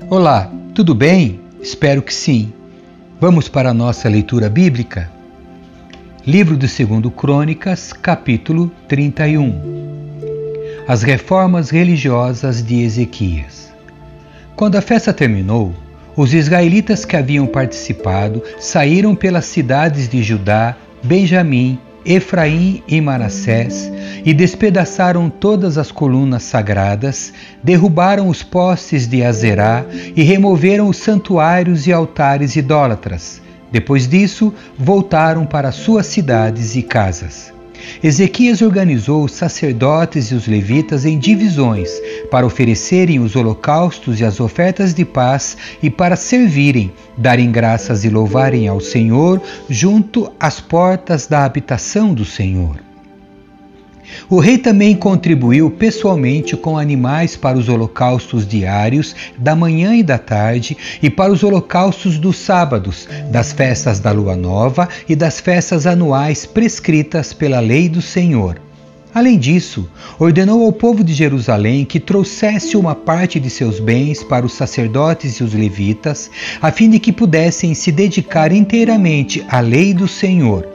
Olá, tudo bem? Espero que sim. Vamos para a nossa leitura bíblica? Livro do Segundo Crônicas, capítulo 31. As reformas religiosas de Ezequias. Quando a festa terminou, os israelitas que haviam participado saíram pelas cidades de Judá, Benjamim, Efraim e Manassés e despedaçaram todas as colunas sagradas, derrubaram os postes de Azerá e removeram os santuários e altares idólatras. Depois disso, voltaram para suas cidades e casas. Ezequias organizou os sacerdotes e os levitas em divisões para oferecerem os holocaustos e as ofertas de paz e para servirem, darem graças e louvarem ao Senhor junto às portas da habitação do Senhor. O rei também contribuiu pessoalmente com animais para os holocaustos diários da manhã e da tarde e para os holocaustos dos sábados, das festas da lua nova e das festas anuais prescritas pela lei do Senhor. Além disso, ordenou ao povo de Jerusalém que trouxesse uma parte de seus bens para os sacerdotes e os levitas, a fim de que pudessem se dedicar inteiramente à lei do Senhor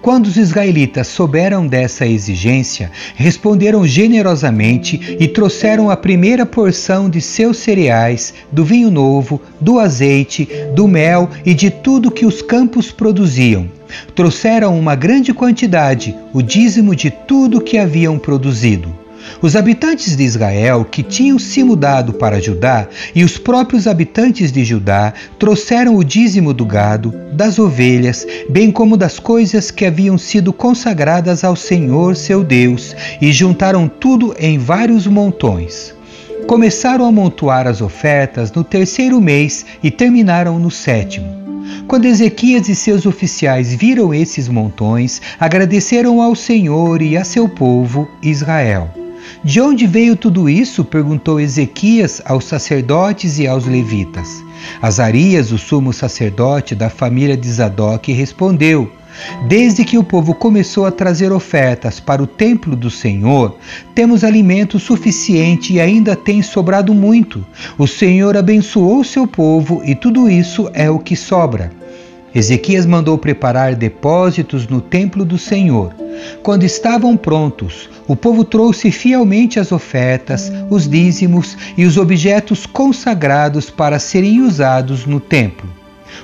quando os israelitas souberam dessa exigência, responderam generosamente e trouxeram a primeira porção de seus cereais, do vinho novo, do azeite, do mel e de tudo que os campos produziam. Trouxeram uma grande quantidade, o dízimo de tudo que haviam produzido. Os habitantes de Israel que tinham se mudado para Judá e os próprios habitantes de Judá trouxeram o dízimo do gado, das ovelhas, bem como das coisas que haviam sido consagradas ao Senhor seu Deus, e juntaram tudo em vários montões. Começaram a amontoar as ofertas no terceiro mês e terminaram no sétimo. Quando Ezequias e seus oficiais viram esses montões, agradeceram ao Senhor e a seu povo, Israel. De onde veio tudo isso? perguntou Ezequias aos sacerdotes e aos levitas. Azarias, o sumo sacerdote da família de Zadok, respondeu: Desde que o povo começou a trazer ofertas para o templo do Senhor, temos alimento suficiente e ainda tem sobrado muito. O Senhor abençoou seu povo e tudo isso é o que sobra. Ezequias mandou preparar depósitos no templo do Senhor. Quando estavam prontos, o povo trouxe fielmente as ofertas, os dízimos e os objetos consagrados para serem usados no templo.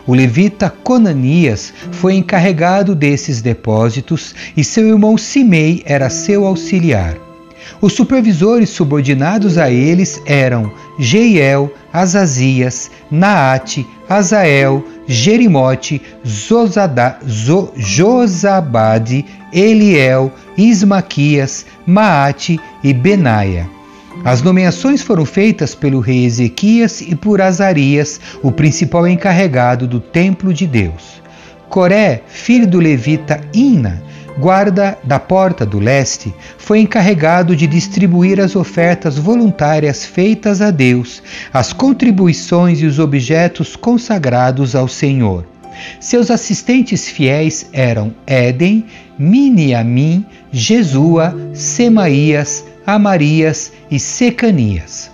O levita Conanias foi encarregado desses depósitos e seu irmão Simei era seu auxiliar. Os supervisores subordinados a eles eram Jeiel, Azazias, Naate, Azael, Jerimote, Zozada, Zo, Josabade, Eliel, Ismaquias, Maate e Benaia. As nomeações foram feitas pelo rei Ezequias e por Azarias, o principal encarregado do templo de Deus. Coré, filho do levita Ina, guarda da porta do leste, foi encarregado de distribuir as ofertas voluntárias feitas a Deus, as contribuições e os objetos consagrados ao Senhor. Seus assistentes fiéis eram Éden, Miniamim, Jesua, Semaías, Amarias e Secanias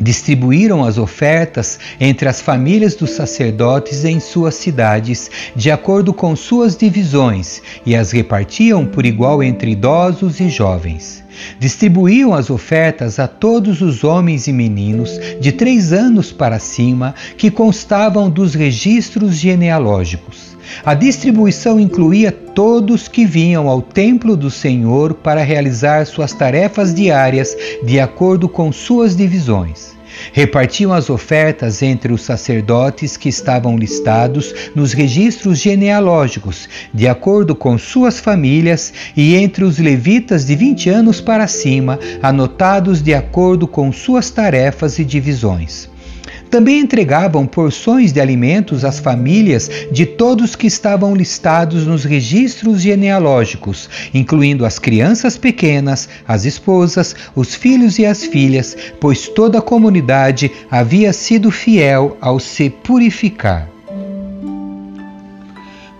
distribuíram as ofertas entre as famílias dos sacerdotes em suas cidades, de acordo com suas divisões, e as repartiam por igual entre idosos e jovens. Distribuíam as ofertas a todos os homens e meninos de três anos para cima que constavam dos registros genealógicos. A distribuição incluía todos que vinham ao templo do Senhor para realizar suas tarefas diárias de acordo com suas divisões. Repartiam as ofertas entre os sacerdotes que estavam listados nos registros genealógicos, de acordo com suas famílias, e entre os levitas de 20 anos para cima, anotados de acordo com suas tarefas e divisões. Também entregavam porções de alimentos às famílias de todos que estavam listados nos registros genealógicos, incluindo as crianças pequenas, as esposas, os filhos e as filhas, pois toda a comunidade havia sido fiel ao se purificar.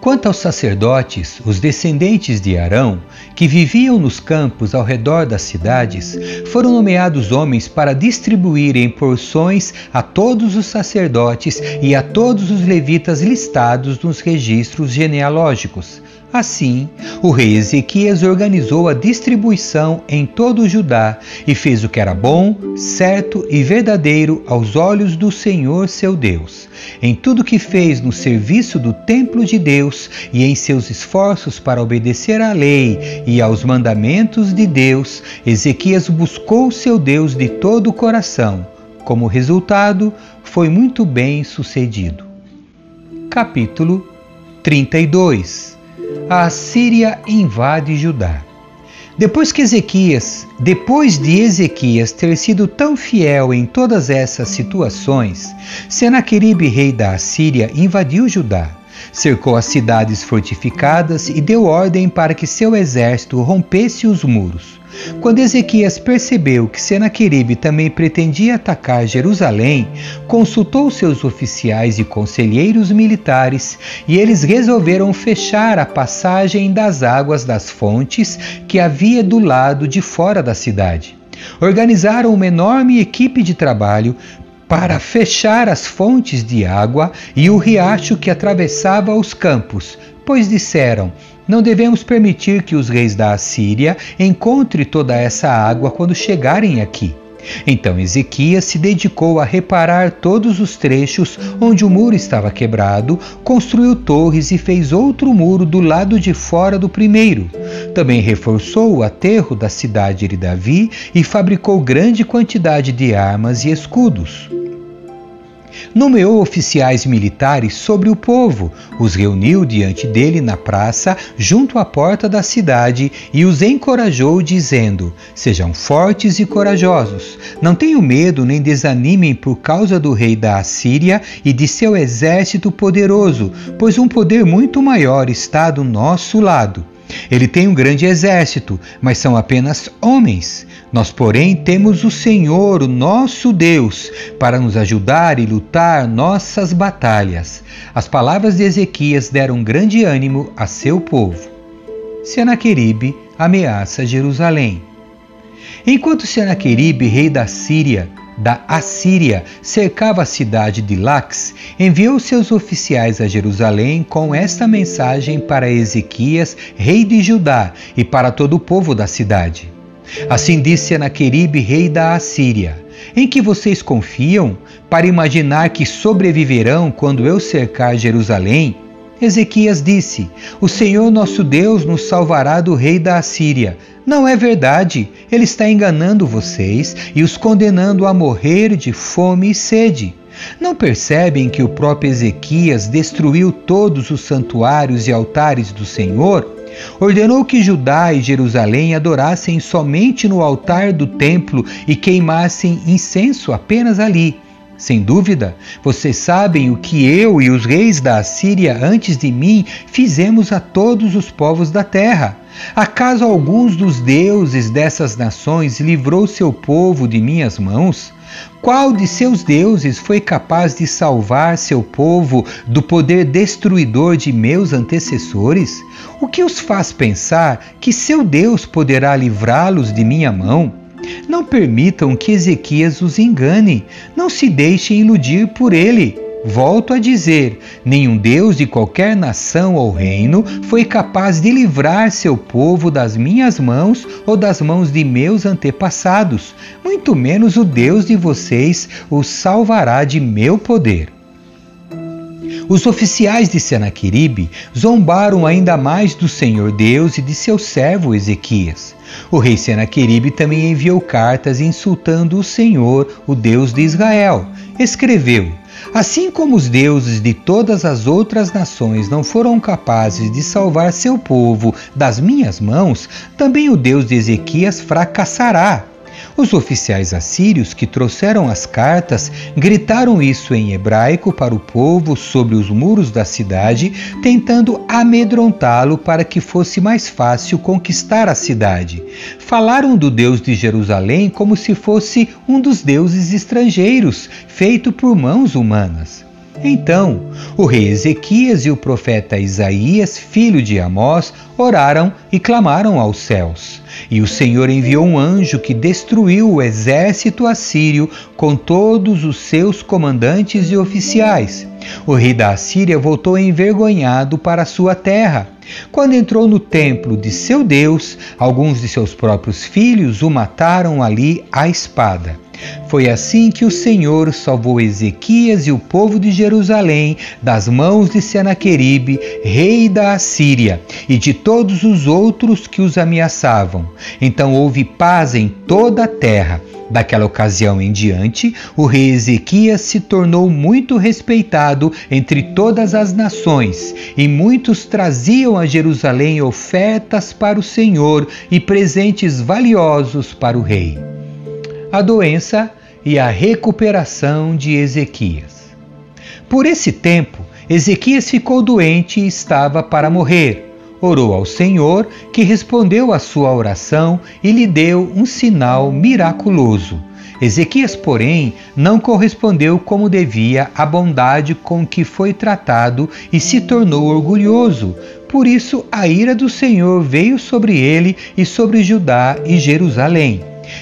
Quanto aos sacerdotes, os descendentes de Arão, que viviam nos campos ao redor das cidades, foram nomeados homens para distribuírem porções a todos os sacerdotes e a todos os levitas listados nos registros genealógicos. Assim, o rei Ezequias organizou a distribuição em todo o Judá e fez o que era bom, certo e verdadeiro aos olhos do Senhor seu Deus. Em tudo que fez no serviço do templo de Deus e em seus esforços para obedecer à lei e aos mandamentos de Deus, Ezequias buscou seu Deus de todo o coração. Como resultado, foi muito bem sucedido. Capítulo 32 a Assíria invade Judá. Depois que Ezequias, depois de Ezequias ter sido tão fiel em todas essas situações, Senaqueribe, rei da Assíria, invadiu Judá, cercou as cidades fortificadas e deu ordem para que seu exército rompesse os muros. Quando Ezequias percebeu que Senaqueribe também pretendia atacar Jerusalém, consultou seus oficiais e conselheiros militares e eles resolveram fechar a passagem das águas das fontes que havia do lado de fora da cidade. Organizaram uma enorme equipe de trabalho para fechar as fontes de água e o riacho que atravessava os campos, pois disseram: não devemos permitir que os reis da Assíria encontrem toda essa água quando chegarem aqui. Então Ezequias se dedicou a reparar todos os trechos onde o muro estava quebrado, construiu torres e fez outro muro do lado de fora do primeiro. Também reforçou o aterro da cidade de Davi e fabricou grande quantidade de armas e escudos nomeou oficiais militares sobre o povo, os reuniu diante dele na praça, junto à porta da cidade, e os encorajou, dizendo: Sejam fortes e corajosos, não tenham medo nem desanimem por causa do rei da Assíria e de seu exército poderoso, pois um poder muito maior está do nosso lado. Ele tem um grande exército, mas são apenas homens. Nós, porém, temos o Senhor, o nosso Deus, para nos ajudar e lutar nossas batalhas. As palavras de Ezequias deram grande ânimo a seu povo. Senaqueribe ameaça Jerusalém. Enquanto Senaqueribe, rei da Síria, da Assíria cercava a cidade de Lax, enviou seus oficiais a Jerusalém com esta mensagem para Ezequias, rei de Judá, e para todo o povo da cidade. Assim disse Senaqueribe, rei da Assíria: Em que vocês confiam para imaginar que sobreviverão quando eu cercar Jerusalém? Ezequias disse: O Senhor nosso Deus nos salvará do rei da Assíria. Não é verdade. Ele está enganando vocês e os condenando a morrer de fome e sede. Não percebem que o próprio Ezequias destruiu todos os santuários e altares do Senhor? Ordenou que Judá e Jerusalém adorassem somente no altar do templo e queimassem incenso apenas ali. Sem dúvida, vocês sabem o que eu e os reis da Assíria antes de mim fizemos a todos os povos da terra. Acaso alguns dos deuses dessas nações livrou seu povo de minhas mãos? Qual de seus deuses foi capaz de salvar seu povo do poder destruidor de meus antecessores? O que os faz pensar que seu Deus poderá livrá-los de minha mão? Não permitam que Ezequias os engane, não se deixem iludir por ele. Volto a dizer: nenhum Deus de qualquer nação ou reino foi capaz de livrar seu povo das minhas mãos ou das mãos de meus antepassados, muito menos o Deus de vocês os salvará de meu poder. Os oficiais de Senaqueribe zombaram ainda mais do Senhor Deus e de seu servo Ezequias. O rei Senaqueribe também enviou cartas insultando o Senhor, o Deus de Israel. Escreveu: Assim como os deuses de todas as outras nações não foram capazes de salvar seu povo das minhas mãos, também o Deus de Ezequias fracassará. Os oficiais assírios que trouxeram as cartas gritaram isso em hebraico para o povo sobre os muros da cidade, tentando amedrontá-lo para que fosse mais fácil conquistar a cidade. Falaram do Deus de Jerusalém como se fosse um dos deuses estrangeiros, feito por mãos humanas. Então, o rei Ezequias e o profeta Isaías, filho de Amós, oraram e clamaram aos céus. E o Senhor enviou um anjo que destruiu o exército assírio com todos os seus comandantes e oficiais. O rei da Assíria voltou envergonhado para sua terra. Quando entrou no templo de seu Deus, alguns de seus próprios filhos o mataram ali à espada. Foi assim que o Senhor salvou Ezequias e o povo de Jerusalém das mãos de Senaqueribe, rei da Assíria, e de todos os outros que os ameaçavam. Então houve paz em toda a terra. Daquela ocasião em diante, o rei Ezequias se tornou muito respeitado entre todas as nações, e muitos traziam a Jerusalém ofertas para o Senhor e presentes valiosos para o rei a doença e a recuperação de Ezequias. Por esse tempo, Ezequias ficou doente e estava para morrer. Orou ao Senhor, que respondeu à sua oração e lhe deu um sinal miraculoso. Ezequias, porém, não correspondeu como devia à bondade com que foi tratado e se tornou orgulhoso. Por isso, a ira do Senhor veio sobre ele e sobre Judá e Jerusalém.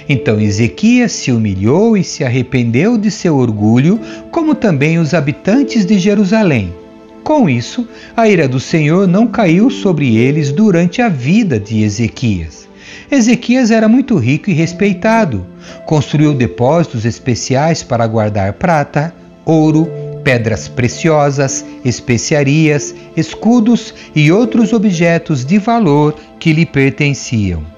Então Ezequias se humilhou e se arrependeu de seu orgulho, como também os habitantes de Jerusalém. Com isso, a ira do Senhor não caiu sobre eles durante a vida de Ezequias. Ezequias era muito rico e respeitado. Construiu depósitos especiais para guardar prata, ouro, pedras preciosas, especiarias, escudos e outros objetos de valor que lhe pertenciam.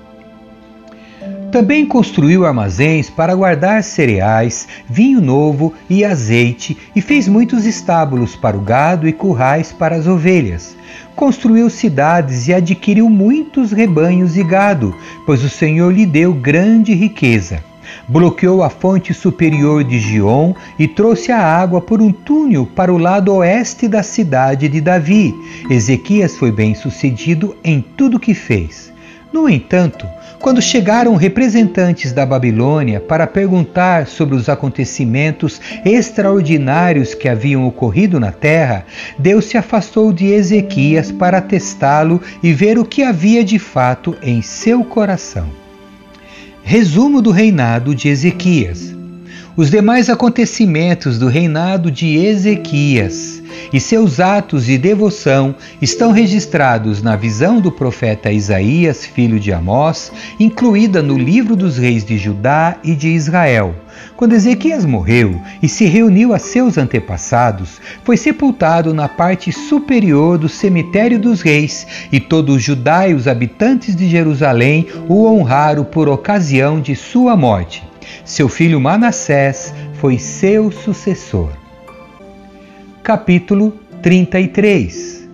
Também construiu armazéns para guardar cereais, vinho novo e azeite, e fez muitos estábulos para o gado e currais para as ovelhas. Construiu cidades e adquiriu muitos rebanhos e gado, pois o Senhor lhe deu grande riqueza. Bloqueou a fonte superior de Gion e trouxe a água por um túnel para o lado oeste da cidade de Davi. Ezequias foi bem sucedido em tudo que fez. No entanto, quando chegaram representantes da Babilônia para perguntar sobre os acontecimentos extraordinários que haviam ocorrido na terra, Deus se afastou de Ezequias para testá-lo e ver o que havia de fato em seu coração. Resumo do reinado de Ezequias. Os demais acontecimentos do reinado de Ezequias e seus atos de devoção estão registrados na visão do profeta Isaías, filho de Amós, incluída no livro dos reis de Judá e de Israel. Quando Ezequias morreu e se reuniu a seus antepassados, foi sepultado na parte superior do cemitério dos reis, e todo o Judá e os habitantes de Jerusalém o honraram por ocasião de sua morte. Seu filho Manassés foi seu sucessor capítulo 33.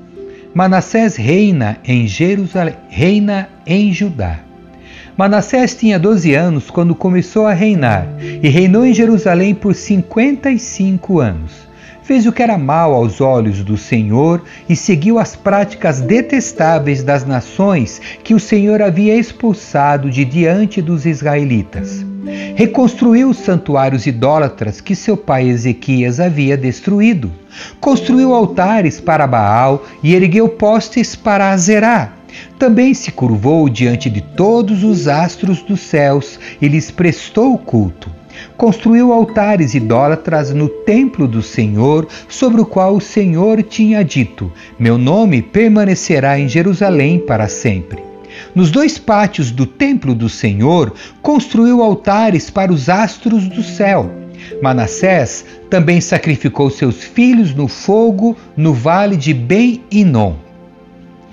Manassés reina em Jerusalém, reina em Judá. Manassés tinha 12 anos quando começou a reinar e reinou em Jerusalém por 55 anos. Fez o que era mal aos olhos do Senhor e seguiu as práticas detestáveis das nações que o Senhor havia expulsado de diante dos israelitas. Reconstruiu os santuários idólatras que seu pai Ezequias havia destruído. Construiu altares para Baal e ergueu postes para Azerá. Também se curvou diante de todos os astros dos céus e lhes prestou culto. Construiu altares idólatras no templo do Senhor, sobre o qual o Senhor tinha dito: Meu nome permanecerá em Jerusalém para sempre. Nos dois pátios do templo do Senhor, construiu altares para os astros do céu. Manassés também sacrificou seus filhos no fogo no vale de Ben-Inom.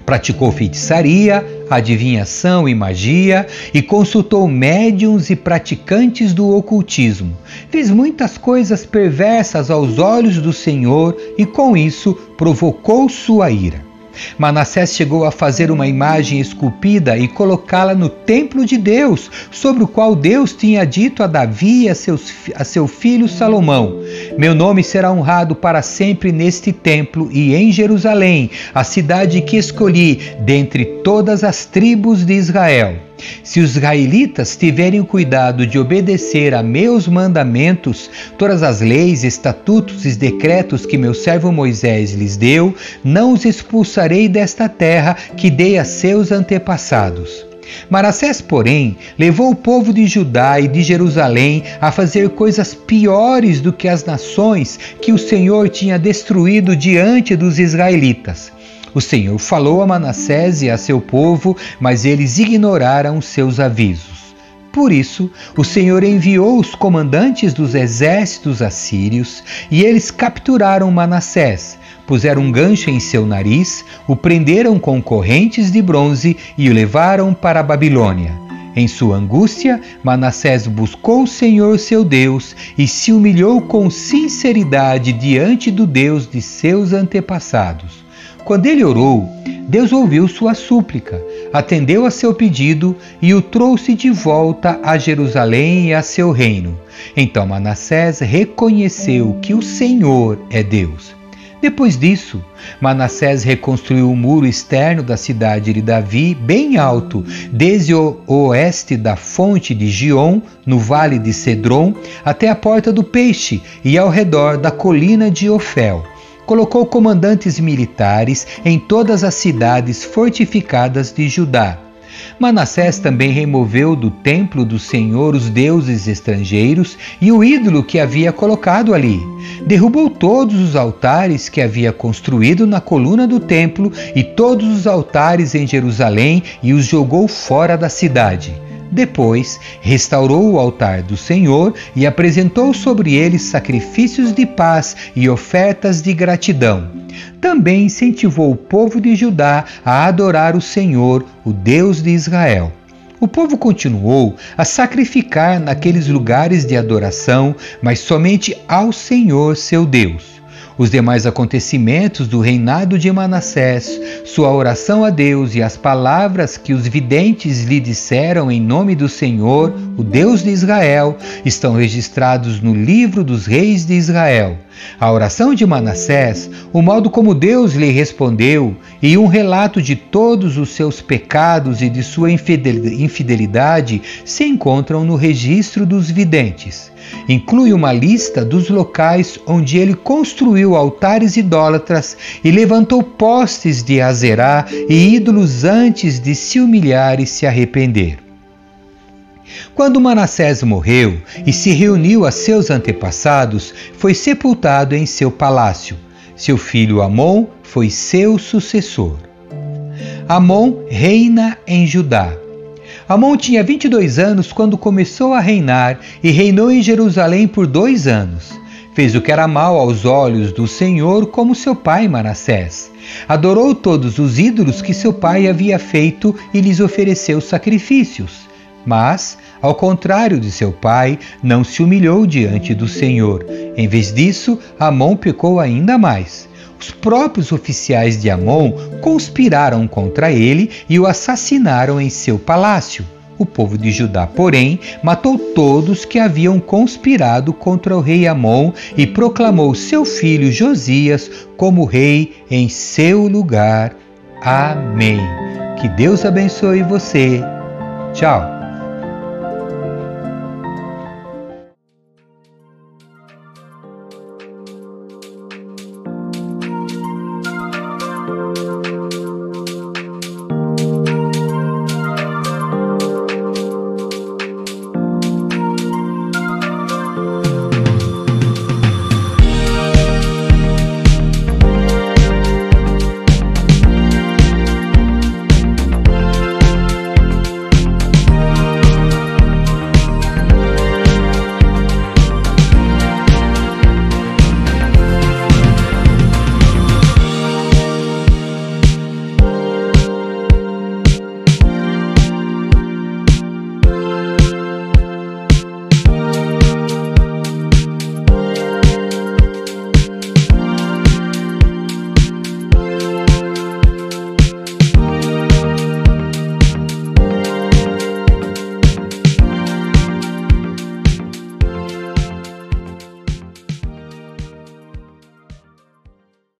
Praticou feitiçaria, adivinhação e magia e consultou médiums e praticantes do ocultismo. Fez muitas coisas perversas aos olhos do Senhor e com isso provocou sua ira. Manassés chegou a fazer uma imagem esculpida e colocá-la no templo de Deus, sobre o qual Deus tinha dito a Davi e a, seus, a seu filho Salomão: Meu nome será honrado para sempre neste templo e em Jerusalém, a cidade que escolhi dentre todas as tribos de Israel. Se os israelitas tiverem cuidado de obedecer a meus mandamentos, todas as leis, estatutos e decretos que meu servo Moisés lhes deu, não os expulsarei desta terra que dei a seus antepassados. Manassés, porém, levou o povo de Judá e de Jerusalém a fazer coisas piores do que as nações que o Senhor tinha destruído diante dos israelitas. O Senhor falou a Manassés e a seu povo, mas eles ignoraram seus avisos. Por isso, o Senhor enviou os comandantes dos exércitos assírios e eles capturaram Manassés, puseram um gancho em seu nariz, o prenderam com correntes de bronze e o levaram para a Babilônia. Em sua angústia, Manassés buscou o Senhor seu Deus e se humilhou com sinceridade diante do Deus de seus antepassados. Quando ele orou, Deus ouviu sua súplica, atendeu a seu pedido e o trouxe de volta a Jerusalém e a seu reino. Então Manassés reconheceu que o Senhor é Deus. Depois disso, Manassés reconstruiu o muro externo da cidade de Davi, bem alto, desde o oeste da fonte de Gion, no vale de Cedron, até a porta do peixe e ao redor da colina de Ofel. Colocou comandantes militares em todas as cidades fortificadas de Judá Manassés também removeu do templo do Senhor os deuses estrangeiros e o ídolo que havia colocado ali. Derrubou todos os altares que havia construído na coluna do templo e todos os altares em Jerusalém e os jogou fora da cidade. Depois, restaurou o altar do Senhor e apresentou sobre ele sacrifícios de paz e ofertas de gratidão. Também incentivou o povo de Judá a adorar o Senhor, o Deus de Israel. O povo continuou a sacrificar naqueles lugares de adoração, mas somente ao Senhor seu Deus. Os demais acontecimentos do reinado de Manassés, sua oração a Deus e as palavras que os videntes lhe disseram em nome do Senhor, o Deus de Israel, estão registrados no livro dos reis de Israel. A oração de Manassés, o modo como Deus lhe respondeu e um relato de todos os seus pecados e de sua infidelidade se encontram no registro dos videntes. Inclui uma lista dos locais onde ele construiu altares idólatras e levantou postes de Azerá e ídolos antes de se humilhar e se arrepender. Quando Manassés morreu e se reuniu a seus antepassados, foi sepultado em seu palácio. Seu filho Amon foi seu sucessor. Amon reina em Judá. Amon tinha 22 anos quando começou a reinar e reinou em Jerusalém por dois anos. Fez o que era mal aos olhos do Senhor, como seu pai Manassés. Adorou todos os ídolos que seu pai havia feito e lhes ofereceu sacrifícios. Mas, ao contrário de seu pai, não se humilhou diante do Senhor. Em vez disso, Amon pecou ainda mais. Os próprios oficiais de Amon conspiraram contra ele e o assassinaram em seu palácio. O povo de Judá, porém, matou todos que haviam conspirado contra o rei Amon e proclamou seu filho Josias como rei em seu lugar. Amém. Que Deus abençoe você. Tchau.